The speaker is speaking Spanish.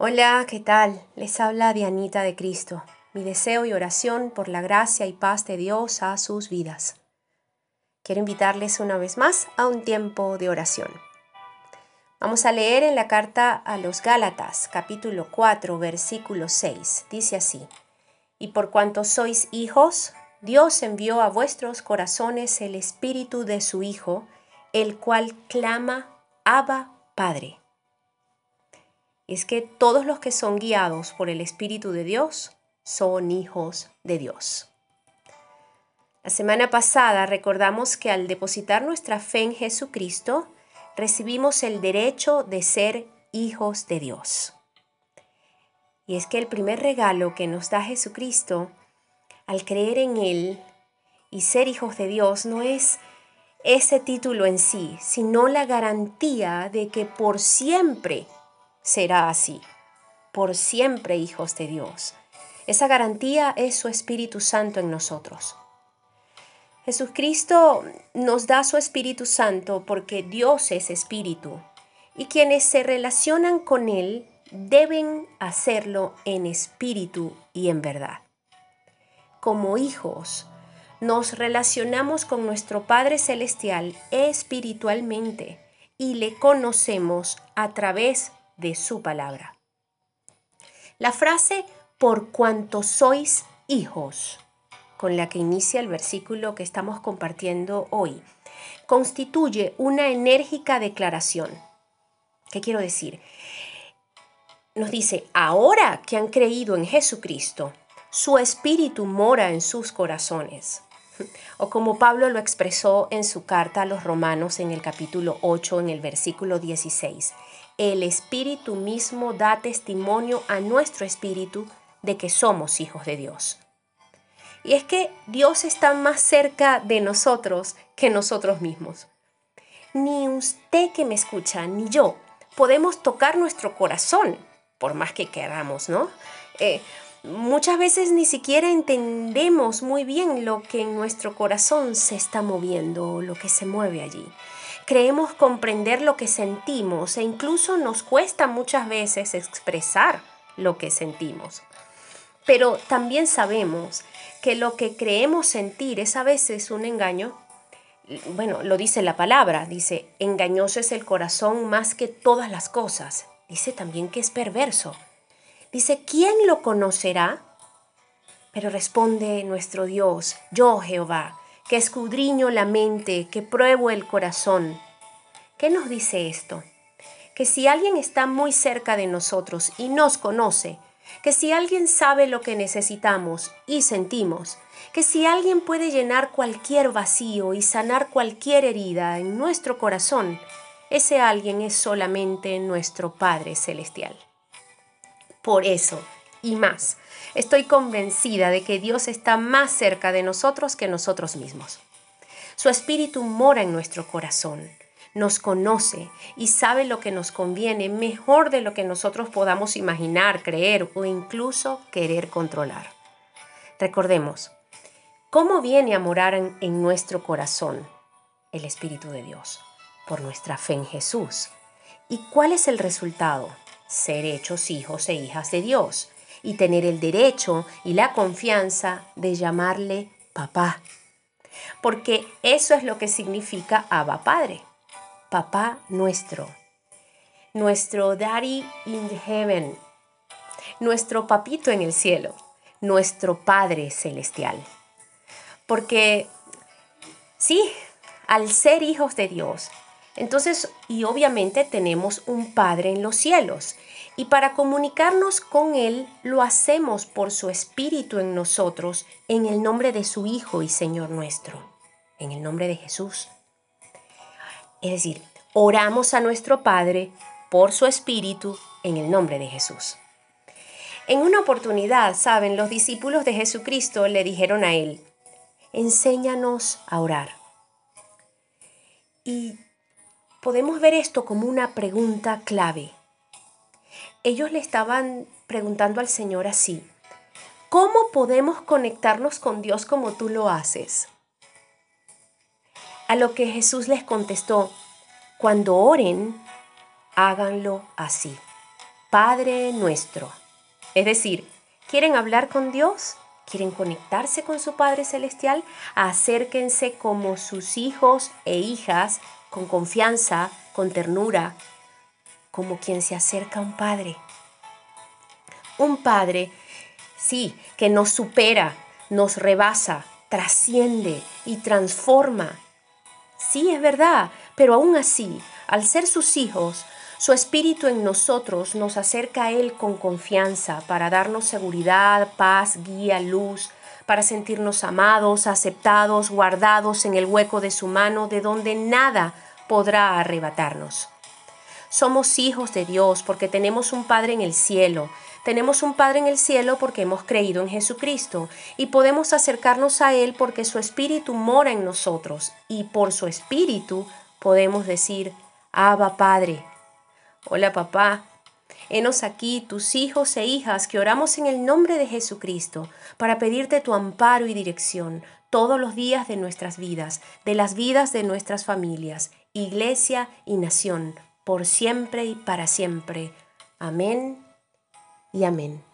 Hola, ¿qué tal? Les habla Dianita de Cristo. Mi deseo y oración por la gracia y paz de Dios a sus vidas. Quiero invitarles una vez más a un tiempo de oración. Vamos a leer en la carta a los Gálatas, capítulo 4, versículo 6. Dice así, Y por cuanto sois hijos, Dios envió a vuestros corazones el espíritu de su Hijo, el cual clama, Abba, Padre es que todos los que son guiados por el Espíritu de Dios son hijos de Dios. La semana pasada recordamos que al depositar nuestra fe en Jesucristo, recibimos el derecho de ser hijos de Dios. Y es que el primer regalo que nos da Jesucristo, al creer en Él y ser hijos de Dios, no es ese título en sí, sino la garantía de que por siempre será así, por siempre hijos de Dios. Esa garantía es su Espíritu Santo en nosotros. Jesucristo nos da su Espíritu Santo porque Dios es Espíritu y quienes se relacionan con Él deben hacerlo en espíritu y en verdad. Como hijos, nos relacionamos con nuestro Padre Celestial espiritualmente y le conocemos a través de su palabra. La frase por cuanto sois hijos, con la que inicia el versículo que estamos compartiendo hoy, constituye una enérgica declaración. ¿Qué quiero decir? Nos dice, ahora que han creído en Jesucristo, su espíritu mora en sus corazones. O como Pablo lo expresó en su carta a los romanos en el capítulo 8, en el versículo 16, el Espíritu mismo da testimonio a nuestro espíritu de que somos hijos de Dios. Y es que Dios está más cerca de nosotros que nosotros mismos. Ni usted que me escucha, ni yo, podemos tocar nuestro corazón, por más que queramos, ¿no? Eh, muchas veces ni siquiera entendemos muy bien lo que en nuestro corazón se está moviendo, lo que se mueve allí creemos comprender lo que sentimos e incluso nos cuesta muchas veces expresar lo que sentimos. Pero también sabemos que lo que creemos sentir es a veces un engaño. Bueno, lo dice la palabra, dice, engañoso es el corazón más que todas las cosas. Dice también que es perverso. Dice, ¿quién lo conocerá? Pero responde nuestro Dios, yo Jehová, que escudriño la mente, que pruebo el corazón. ¿Qué nos dice esto? Que si alguien está muy cerca de nosotros y nos conoce, que si alguien sabe lo que necesitamos y sentimos, que si alguien puede llenar cualquier vacío y sanar cualquier herida en nuestro corazón, ese alguien es solamente nuestro Padre Celestial. Por eso, y más, Estoy convencida de que Dios está más cerca de nosotros que nosotros mismos. Su espíritu mora en nuestro corazón, nos conoce y sabe lo que nos conviene mejor de lo que nosotros podamos imaginar, creer o incluso querer controlar. Recordemos, ¿cómo viene a morar en, nuestro corazón el Espíritu de Dios? Por nuestra fe en Jesús. ¿Y cuál es el resultado? Ser hechos hijos e hijas de Dios y tener el derecho y la confianza de llamarle papá. Porque eso es lo que significa Abba Padre, papá nuestro, nuestro Daddy in heaven, nuestro papito en el cielo, nuestro Padre celestial. Porque sí, al ser hijos de Dios, entonces, y obviamente tenemos un Padre en los cielos, y para comunicarnos con Él lo hacemos por su Espíritu en nosotros, en el nombre de su Hijo y Señor nuestro, en el nombre de Jesús. Es decir, oramos a nuestro Padre por su Espíritu en el nombre de Jesús. En una oportunidad, saben, los discípulos de Jesucristo le dijeron a Él, enséñanos a orar. Y podemos ver esto como una pregunta clave ellos le estaban preguntando al Señor así, ¿cómo podemos conectarnos con Dios como tú lo haces? A lo que Jesús les contestó, cuando oren, háganlo así. Padre nuestro. Es decir, ¿quieren hablar con Dios? ¿Quieren conectarse con su Padre Celestial? Acérquense como sus hijos e hijas, con confianza, con ternura, como quien se acerca a un Padre. Un Padre, sí, que nos supera, nos rebasa, trasciende y transforma. Sí, es verdad, pero aún así, al ser sus hijos, su espíritu en nosotros nos acerca a Él con confianza para darnos seguridad, paz, guía, luz, para sentirnos amados, aceptados, guardados en el hueco de su mano, de donde nada podrá arrebatarnos. Somos hijos de Dios porque tenemos un Padre en el cielo tenemos un Padre en el cielo porque hemos creído en Jesucristo y podemos acercarnos a Él porque su Espíritu mora en nosotros y por su Espíritu podemos decir, Abba Padre. Hola papá, Henos aquí, tus hijos e hijas, que oramos en el nombre de Jesucristo para pedirte tu amparo y dirección todos los días de nuestras vidas, de las vidas de nuestras familias, iglesia y nación, por siempre y para siempre. Amén y amén.